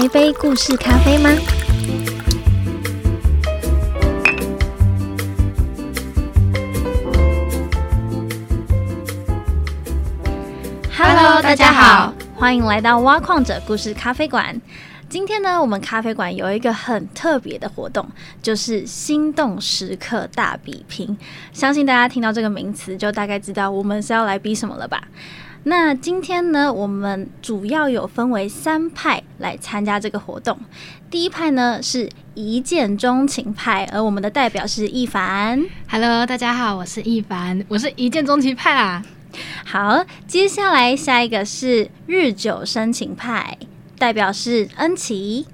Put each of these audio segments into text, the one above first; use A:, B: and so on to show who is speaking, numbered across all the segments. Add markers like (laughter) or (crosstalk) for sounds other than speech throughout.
A: 一杯故事咖啡吗？Hello，大家好，欢迎来到挖矿者故事咖啡馆。今天呢，我们咖啡馆有一个很特别的活动，就是心动时刻大比拼。相信大家听到这个名词，就大概知道我们是要来比什么了吧？那今天呢，我们主要有分为三派来参加这个活动。第一派呢是一见钟情派，而我们的代表是易凡。
B: Hello，大家好，我是易凡，我是一见钟情派啊。
A: 好，接下来下一个是日久生情派，代表是恩琪。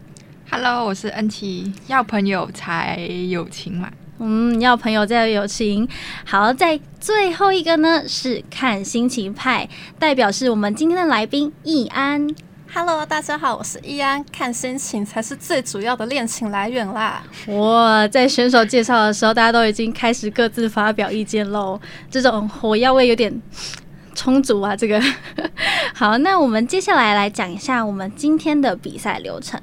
C: Hello，我是恩琪，要朋友才有情嘛。
A: 嗯，要朋友再有友情。好，在最后一个呢是看心情派，代表是我们今天的来宾易安。
D: Hello，大家好，我是易安。看心情才是最主要的恋情来源啦。
A: 哇，在选手介绍的时候，大家都已经开始各自发表意见喽。这种火药味有点。充足啊，这个 (laughs) 好。那我们接下来来讲一下我们今天的比赛流程。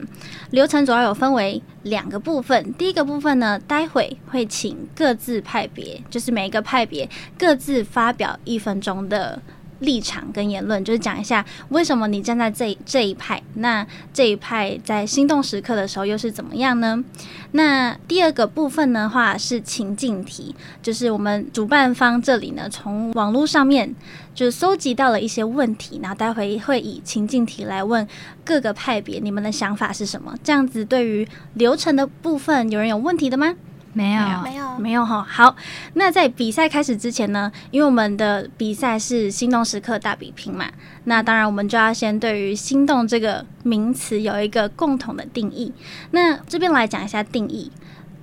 A: 流程主要有分为两个部分。第一个部分呢，待会会请各自派别，就是每一个派别各自发表一分钟的。立场跟言论，就是讲一下为什么你站在这这一派，那这一派在心动时刻的时候又是怎么样呢？那第二个部分的话是情境题，就是我们主办方这里呢，从网络上面就搜集到了一些问题，然后待会会以情境题来问各个派别，你们的想法是什么？这样子对于流程的部分，有人有问题的吗？
B: 没有，
D: 没有，
A: 没有哈。好，那在比赛开始之前呢，因为我们的比赛是心动时刻大比拼嘛，那当然我们就要先对于心动这个名词有一个共同的定义。那这边来讲一下定义。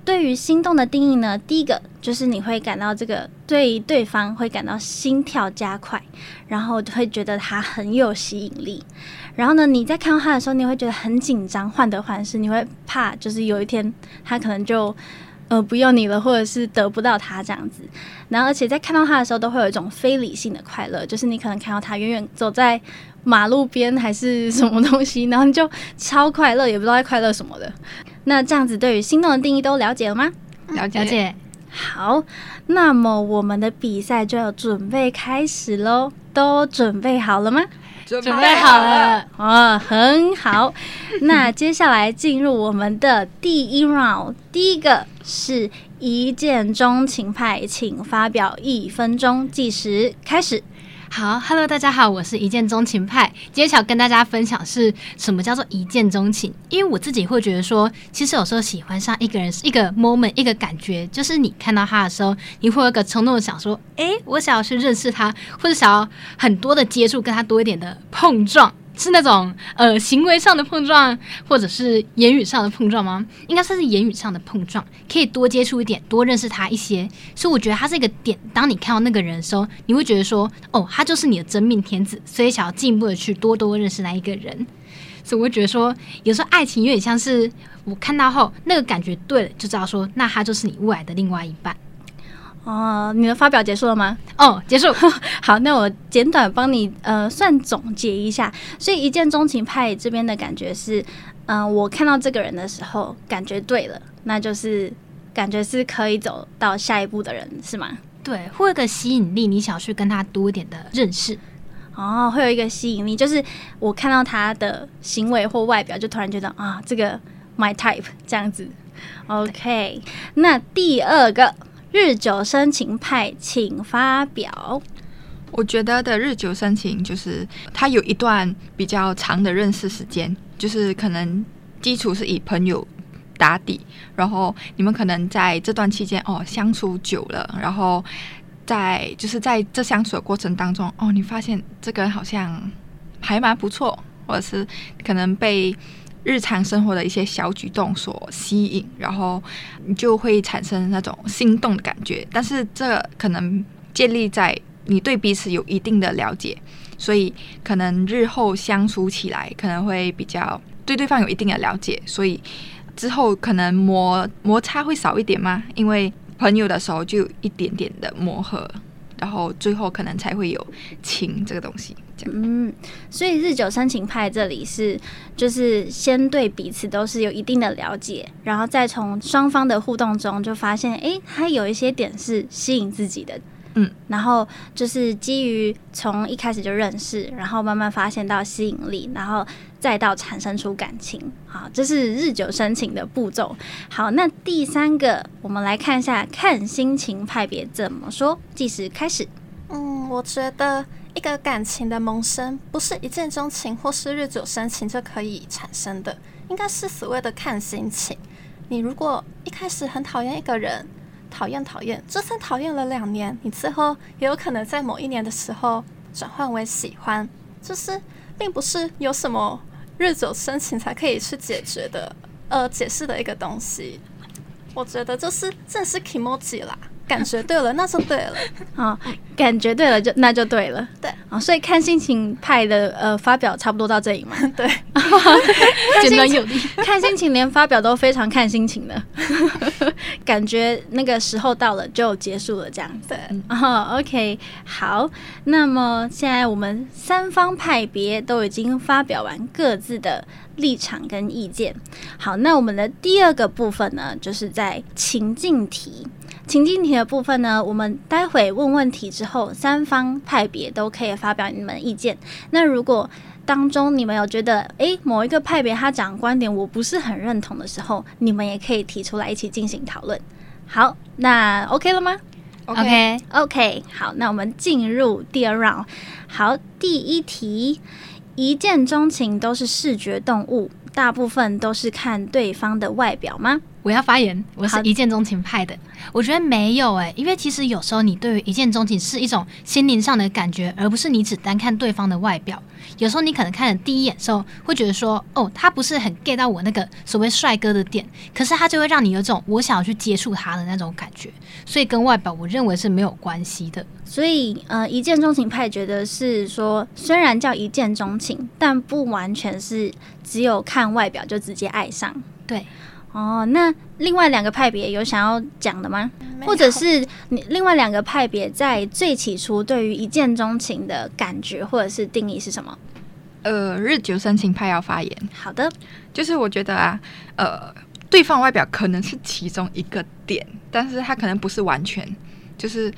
A: 对于心动的定义呢，第一个就是你会感到这个对对方会感到心跳加快，然后会觉得他很有吸引力。然后呢，你在看到他的时候，你会觉得很紧张，患得患失，你会怕就是有一天他可能就。呃，不用你了，或者是得不到他这样子，然后而且在看到他的时候，都会有一种非理性的快乐，就是你可能看到他远远走在马路边还是什么东西，然后你就超快乐，也不知道在快乐什么的。(laughs) 那这样子对于心动的定义都了解了吗？
C: 了解。
A: 好，那么我们的比赛就要准备开始喽，都准备好了吗？
C: 准备好了
A: 哦，很好。那接下来进入我们的第一 round，第一个是一见钟情派，请发表一分钟计时开始。
B: 好，Hello，大家好，我是一见钟情派。今天想跟大家分享是什么叫做一见钟情，因为我自己会觉得说，其实有时候喜欢上一个人是一个 moment，一个感觉，就是你看到他的时候，你会有一个冲动想说，哎，我想要去认识他，或者想要很多的接触，跟他多一点的碰撞。是那种呃行为上的碰撞，或者是言语上的碰撞吗？应该算是言语上的碰撞，可以多接触一点，多认识他一些。所以我觉得他是一个点。当你看到那个人的时候，你会觉得说，哦，他就是你的真命天子，所以想要进一步的去多多认识那一个人。所以我会觉得说，有时候爱情有点像是我看到后那个感觉对了，就知道说，那他就是你未来的另外一半。
A: 哦，你的发表结束了吗？
B: 哦，结束。(laughs)
A: 好，那我简短帮你呃算总结一下。所以一见钟情派这边的感觉是，嗯，我看到这个人的时候感觉对了，那就是感觉是可以走到下一步的人，是吗？
B: 对，会有个吸引力，你想去跟他多一点的认识。
A: 哦，会有一个吸引力，就是我看到他的行为或外表，就突然觉得啊，这个 my type 这样子。OK，那第二个。日久生情派，请发表。
C: 我觉得的日久生情就是他有一段比较长的认识时间，就是可能基础是以朋友打底，然后你们可能在这段期间哦相处久了，然后在就是在这相处的过程当中哦，你发现这个人好像还蛮不错，或者是可能被。日常生活的一些小举动所吸引，然后你就会产生那种心动的感觉。但是这可能建立在你对彼此有一定的了解，所以可能日后相处起来可能会比较对对方有一定的了解，所以之后可能摩摩擦会少一点吗？因为朋友的时候就有一点点的磨合，然后最后可能才会有情这个东西。
A: 嗯，所以日久生情派这里是就是先对彼此都是有一定的了解，然后再从双方的互动中就发现，诶，他有一些点是吸引自己的，
C: 嗯，
A: 然后就是基于从一开始就认识，然后慢慢发现到吸引力，然后再到产生出感情，好，这是日久生情的步骤。好，那第三个，我们来看一下看心情派别怎么说，计时开始。
D: 嗯，我觉得一个感情的萌生不是一见钟情或是日久生情就可以产生的，应该是所谓的看心情。你如果一开始很讨厌一个人，讨厌讨厌，就算讨厌了两年，你最后也有可能在某一年的时候转换为喜欢，就是并不是有什么日久生情才可以去解决的，呃，解释的一个东西。我觉得就是正是 emoji 啦，感觉对了，那就对了。(laughs)
A: 啊，感觉对了就那就对了。
D: 对，
A: 啊，所以看心情派的呃发表差不多到这里嘛。(laughs)
D: 对，(laughs)
B: 简短有力。(laughs)
A: 看心情连发表都非常看心情的，感觉那个时候到了就结束了这样子。
D: 对，
A: 哦，OK，好，那么现在我们三方派别都已经发表完各自的立场跟意见。好，那我们的第二个部分呢，就是在情境题。情境题的部分呢，我们待会问问题之后，三方派别都可以发表你们的意见。那如果当中你们有觉得，诶某一个派别他讲的观点我不是很认同的时候，你们也可以提出来一起进行讨论。好，那 OK 了吗？OK，OK，好，那我们进入第二 round。好，第一题，一见钟情都是视觉动物，大部分都是看对方的外表吗？
B: 我要发言，我是一见钟情派的。我觉得没有诶、因为其实有时候你对于一见钟情是一种心灵上的感觉，而不是你只单看对方的外表。有时候你可能看了第一眼时候，会觉得说，哦，他不是很 get 到我那个所谓帅哥的点，可是他就会让你有种我想要去接触他的那种感觉。所以跟外表，我认为是没有关系的。
A: 所以，呃，一见钟情派觉得是说，虽然叫一见钟情，但不完全是只有看外表就直接爱上。
B: 对，
A: 哦，那另外两个派别有想要讲的吗？或者是你另外两个派别在最起初对于一见钟情的感觉或者是定义是什么？
C: 呃，日久生情派要发言，
A: 好的，
C: 就是我觉得啊，呃，对方外表可能是其中一个点，但是他可能不是完全，就是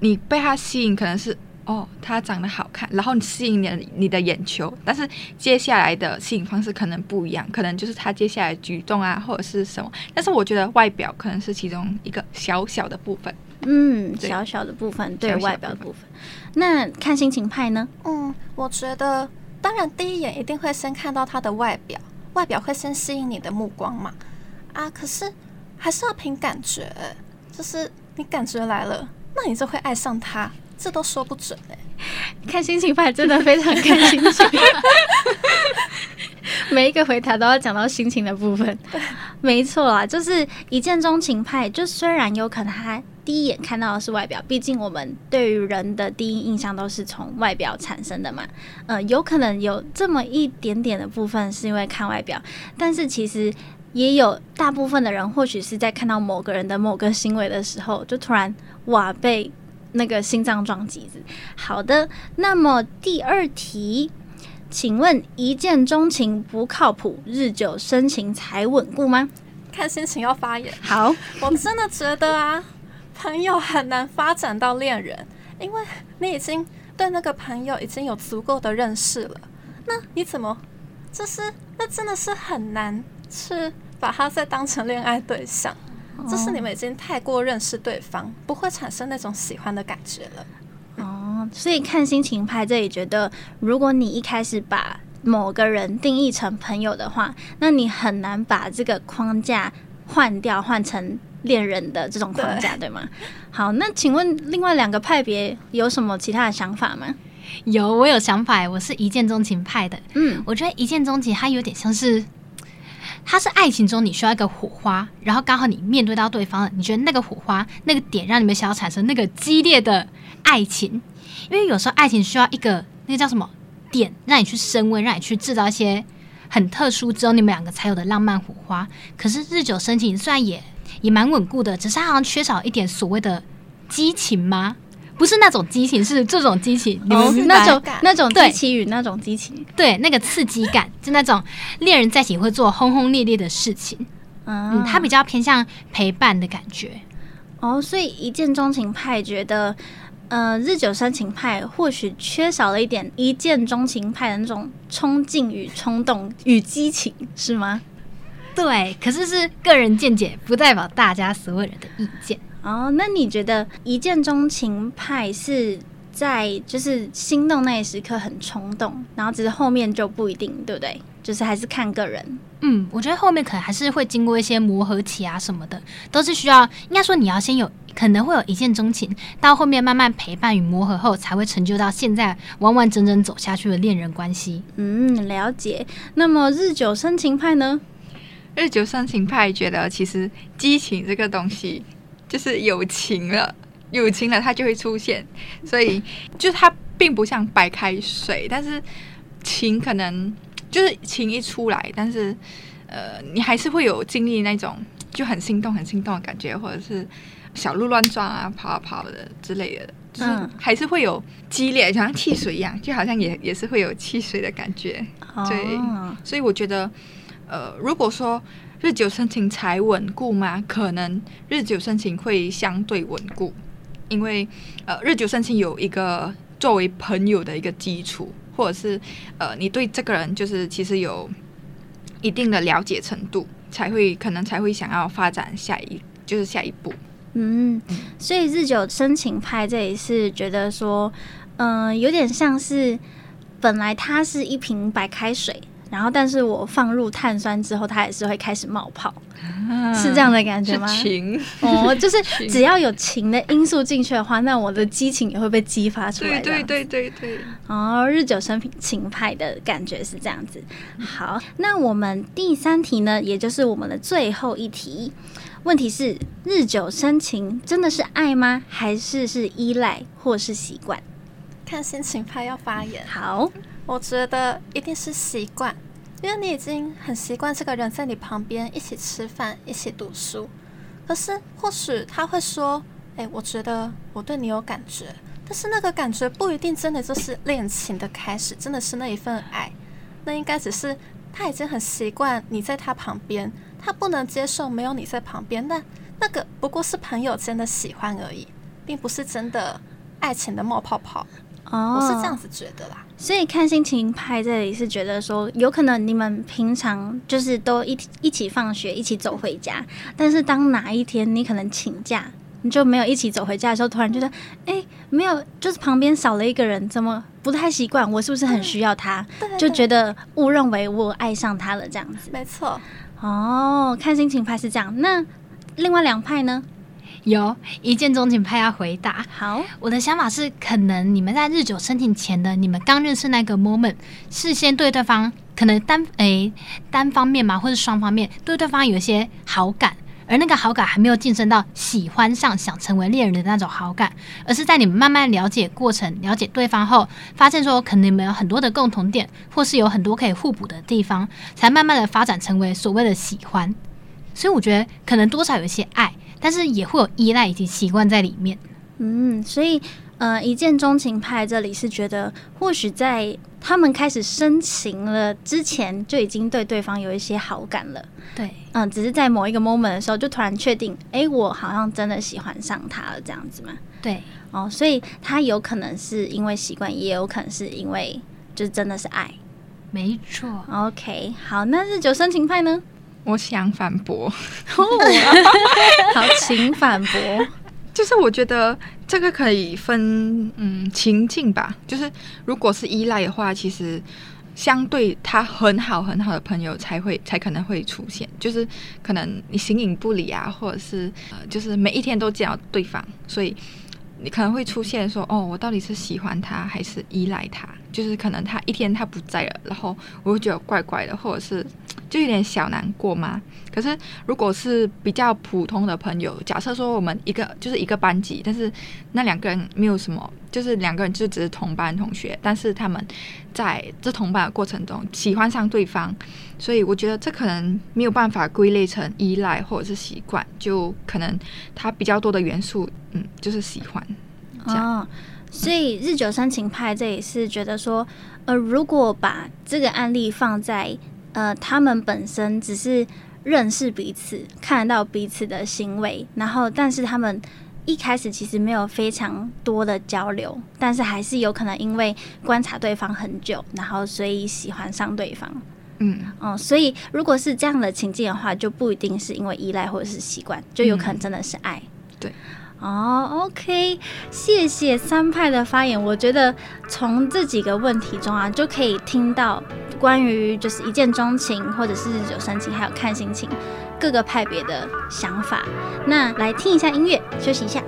C: 你被他吸引，可能是哦，他长得好看，然后你吸引你的你的眼球，但是接下来的吸引方式可能不一样，可能就是他接下来举动啊，或者是什么。但是我觉得外表可能是其中一个小小的部分。
A: 嗯，小小的部分对外表的部分。那看心情派呢？
D: 嗯，我觉得，当然第一眼一定会先看到他的外表，外表会先吸引你的目光嘛。啊，可是还是要凭感觉，就是你感觉来了，那你就会爱上他，这都说不准哎。
A: 看心情派真的非常看心情，(laughs) 每一个回答都要讲到心情的部分。没错啦，就是一见钟情派，就虽然有可能他第一眼看到的是外表，毕竟我们对于人的第一印象都是从外表产生的嘛。呃，有可能有这么一点点的部分是因为看外表，但是其实。也有大部分的人，或许是在看到某个人的某个行为的时候，就突然哇被那个心脏撞击子。好的，那么第二题，请问一见钟情不靠谱，日久生情才稳固吗？
D: 看心情要发言，
A: 好，
D: 我真的觉得啊，朋友很难发展到恋人，因为你已经对那个朋友已经有足够的认识了，那你怎么，就是那真的是很难去把他再当成恋爱对象，就是你们已经太过认识对方，不会产生那种喜欢的感觉了。
A: 哦，所以看心情派这里觉得，如果你一开始把某个人定义成朋友的话，那你很难把这个框架换掉，换成恋人的这种框架，对吗？好，那请问另外两个派别有什么其他的想法吗？
B: 有我有想法，我是一见钟情派的。
A: 嗯，
B: 我觉得一见钟情，它有点像是，它是爱情中你需要一个火花，然后刚好你面对到对方了，你觉得那个火花那个点让你们想要产生那个激烈的爱情，因为有时候爱情需要一个那个叫什么点，让你去升温，让你去制造一些很特殊只有你们两个才有的浪漫火花。可是日久生情虽然也也蛮稳固的，只是它好像缺少一点所谓的激情吗？不是那种激情，是这种激情。你们
A: 哦那种
D: 感
A: 那种激情与那种激情，
B: 对那个刺激感，就那种恋人在一起会做轰轰烈烈的事情。
A: 嗯
B: 嗯，他比较偏向陪伴的感觉。
A: 哦，所以一见钟情派觉得，呃，日久生情派或许缺少了一点一见钟情派的那种冲劲与冲动与激情，是吗？
B: 对，可是是个人见解，不代表大家所有人的意见。
A: 哦，那你觉得一见钟情派是在就是心动那一时刻很冲动，然后只是后面就不一定，对不对？就是还是看个人。
B: 嗯，我觉得后面可能还是会经过一些磨合期啊什么的，都是需要，应该说你要先有，可能会有一见钟情，到后面慢慢陪伴与磨合后，才会成就到现在完完整整走下去的恋人关系。
A: 嗯，了解。那么日久生情派呢？
C: 日久生情派觉得，其实激情这个东西就是有情了，有情了它就会出现，所以就是它并不像白开水，但是情可能就是情一出来，但是呃，你还是会有经历那种就很心动、很心动的感觉，或者是小鹿乱撞啊、跑啊跑的之类的。就是
A: 嗯
C: 还是会有激烈，就像汽水一样，就好像也也是会有汽水的感觉。对
A: 哦
C: 所以我觉得，呃，如果说日久生情才稳固吗？可能日久生情会相对稳固，因为呃，日久生情有一个作为朋友的一个基础，或者是呃，你对这个人就是其实有一定的了解程度，才会可能才会想要发展下一就是下一步。
A: 嗯，所以日久生情派这里是觉得说，嗯、有点像是本来它是一瓶白开水，然后但是我放入碳酸之后，它也是会开始冒泡，是这样的感觉吗？
C: 情，
A: 哦，就是 (laughs) 只要有情的因素进去的话，那我的激情也会被激发出来。
C: 对对。对对对。
A: 哦，日久生情派的感觉是这样子。好，那我们第三题呢，也就是我们的最后一题，问题是：日久生情真的是爱吗？还是是依赖或是习惯？
D: 看心情派要发言，
A: 好，
D: 我觉得一定是习惯，因为你已经很习惯这个人在你旁边一起吃饭、一起读书。可是或许他会说：“哎，我觉得我对你有感觉。”但是那个感觉不一定真的就是恋情的开始，真的是那一份爱。那应该只是他已经很习惯你在他旁边，他不能接受没有你在旁边。那那个不过是朋友间的喜欢而已，并不是真的爱情的冒泡泡。
A: 哦，
D: 我是这样。子觉得啦。
A: 所以看心情派这里是觉得说，有可能你们平常就是都一一起放学，一起走回家，但是当哪一天你可能请假，你就没有一起走回家的时候，突然觉得，哎，没有，就是旁边少了一个人，怎么不太习惯？我是不是很需要他？就觉得误认为我爱上他了这样子。
D: 没错，
A: 哦，看心情派是这样，那另外两派呢？
B: 有一见钟情派要回答。
A: 好，
B: 我的想法是，可能你们在日久生情前的你们刚认识那个 moment，事先对对方可能单诶、单方面嘛，或者双方面对对方有一些好感，而那个好感还没有晋升到喜欢上、想成为恋人的那种好感，而是在你们慢慢了解过程、了解对方后，发现说可能你们有很多的共同点，或是有很多可以互补的地方，才慢慢的发展成为所谓的喜欢。所以我觉得可能多少有一些爱，但是也会有依赖以及习惯在里面。
A: 嗯，所以呃，一见钟情派这里是觉得，或许在他们开始深情了之前，就已经对对方有一些好感了。
B: 对，
A: 嗯，只是在某一个 moment 的时候，就突然确定，哎，我好像真的喜欢上他了，这样子嘛。
B: 对，
A: 哦，所以他有可能是因为习惯，也有可能是因为就真的是爱。
B: 没错。
A: OK，好，那日久生情派呢？
C: 我想反驳，(laughs) (laughs)
A: 好，请反驳。(laughs)
C: 就是我觉得这个可以分嗯情境吧，就是如果是依赖的话，其实相对他很好很好的朋友才会才可能会出现，就是可能你形影不离啊，或者是呃就是每一天都见到对方，所以你可能会出现说哦，我到底是喜欢他还是依赖他？就是可能他一天他不在了，然后我会觉得怪怪的，或者是 (tsk) 就有点小难过嘛。可是如果是比较普通的朋友，假设说我们一个就是一个班级，但是那两个人没有什么，就是两个人就只是同班同学，但是他们在这同班的过程中喜欢上对方，所以我觉得这可能没有办法归类成依赖或者是习惯，就可能他比较多的元素，嗯，就是喜欢。这样。
A: 所以日久生情派这也是觉得说，呃，如果把这个案例放在呃他们本身只是认识彼此，看得到彼此的行为，然后但是他们一开始其实没有非常多的交流，但是还是有可能因为观察对方很久，然后所以喜欢上对方。
C: 嗯，
A: 哦，所以如果是这样的情境的话，就不一定是因为依赖或者是习惯，就有可能真的是爱。
C: 对。
A: 哦，OK，谢谢三派的发言。我觉得从这几个问题中啊，就可以听到关于就是一见钟情，或者是日久生情，还有看心情各个派别的想法。那来听一下音乐，休息一下。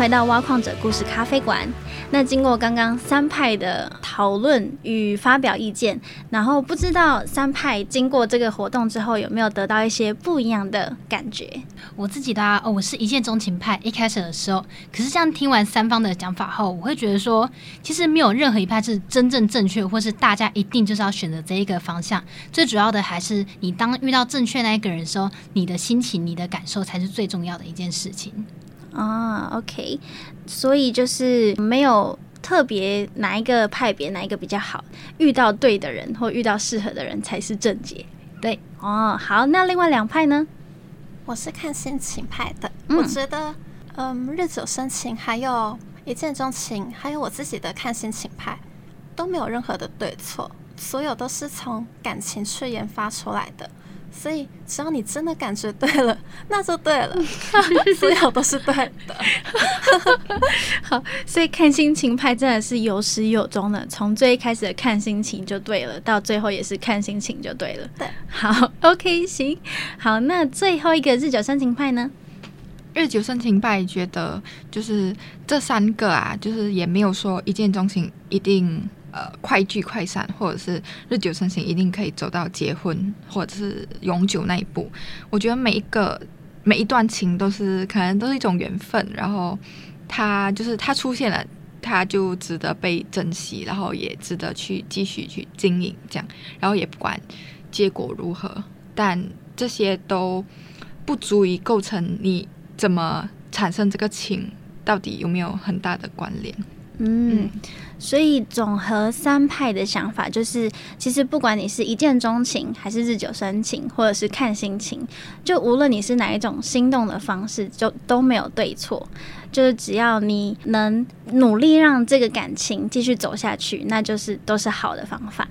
A: 回到挖矿者故事咖啡馆。那经过刚刚三派的讨论与发表意见，然后不知道三派经过这个活动之后有没有得到一些不一样的感觉？
B: 我自己的啊，我是一见钟情派。一开始的时候，可是这样听完三方的讲法后，我会觉得说，其实没有任何一派是真正正确，或是大家一定就是要选择这一个方向。最主要的还是你当遇到正确那一个人的时候，你的心情、你的感受才是最重要的一件事情。
A: 啊，OK，所以就是没有特别哪一个派别哪一个比较好，遇到对的人或遇到适合的人才是正解。
B: 对，
A: 哦，好，那另外两派呢？
D: 我是看心情派的，
A: 嗯
D: 我觉得，嗯，日久生情，还有一见钟情，还有我自己的看心情派，都没有任何的对错，所有都是从感情去研发出来的。所以，只要你真的感觉对了，(laughs) 那就对了，(laughs) 所有都是对的。(laughs)
A: 好，所以看心情派真的是有始有终的，从最一开始的看心情就对了，到最后也是看心情就对了。
D: 对，
A: 好，OK，行，好，那最后一个日久生情派呢？
C: 日久生情派觉得就是这三个啊，就是也没有说一见钟情一定呃快聚快散，或者是日久生情一定可以走到结婚或者是永久那一步。我觉得每一个每一段情都是可能都是一种缘分，然后它就是它出现了。它就值得被珍惜，然后也值得去继续去经营，这样，然后也不管结果如何，但这些都不足以构成你怎么产生这个情，到底有没有很大的关联？嗯，
A: 所以总和三派的想法就是，其实不管你是一见钟情，还是日久生情，或者是看心情，就无论你是哪一种心动的方式，就都没有对错。就是只要你能努力让这个感情继续走下去，那就是都是好的方法。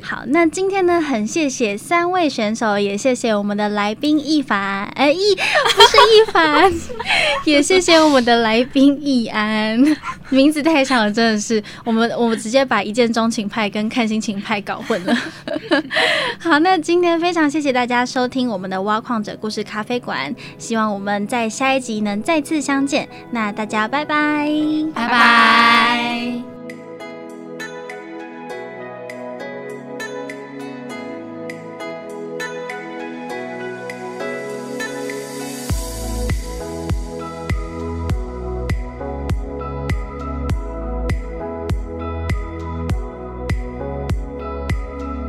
C: 对
A: 好，那今天呢，很谢谢三位选手，也谢谢我们的来宾一凡，哎、一 (laughs) 不是一凡，(laughs) 也谢谢我们的来宾易安，名字太长了，真的是我们我们直接把一见钟情派跟看心情派搞混了。(laughs) 好，那今天非常谢谢大家收听我们的挖矿者故事咖啡馆，希望我们在下一集能再次相见。那大家拜拜，
B: 拜拜。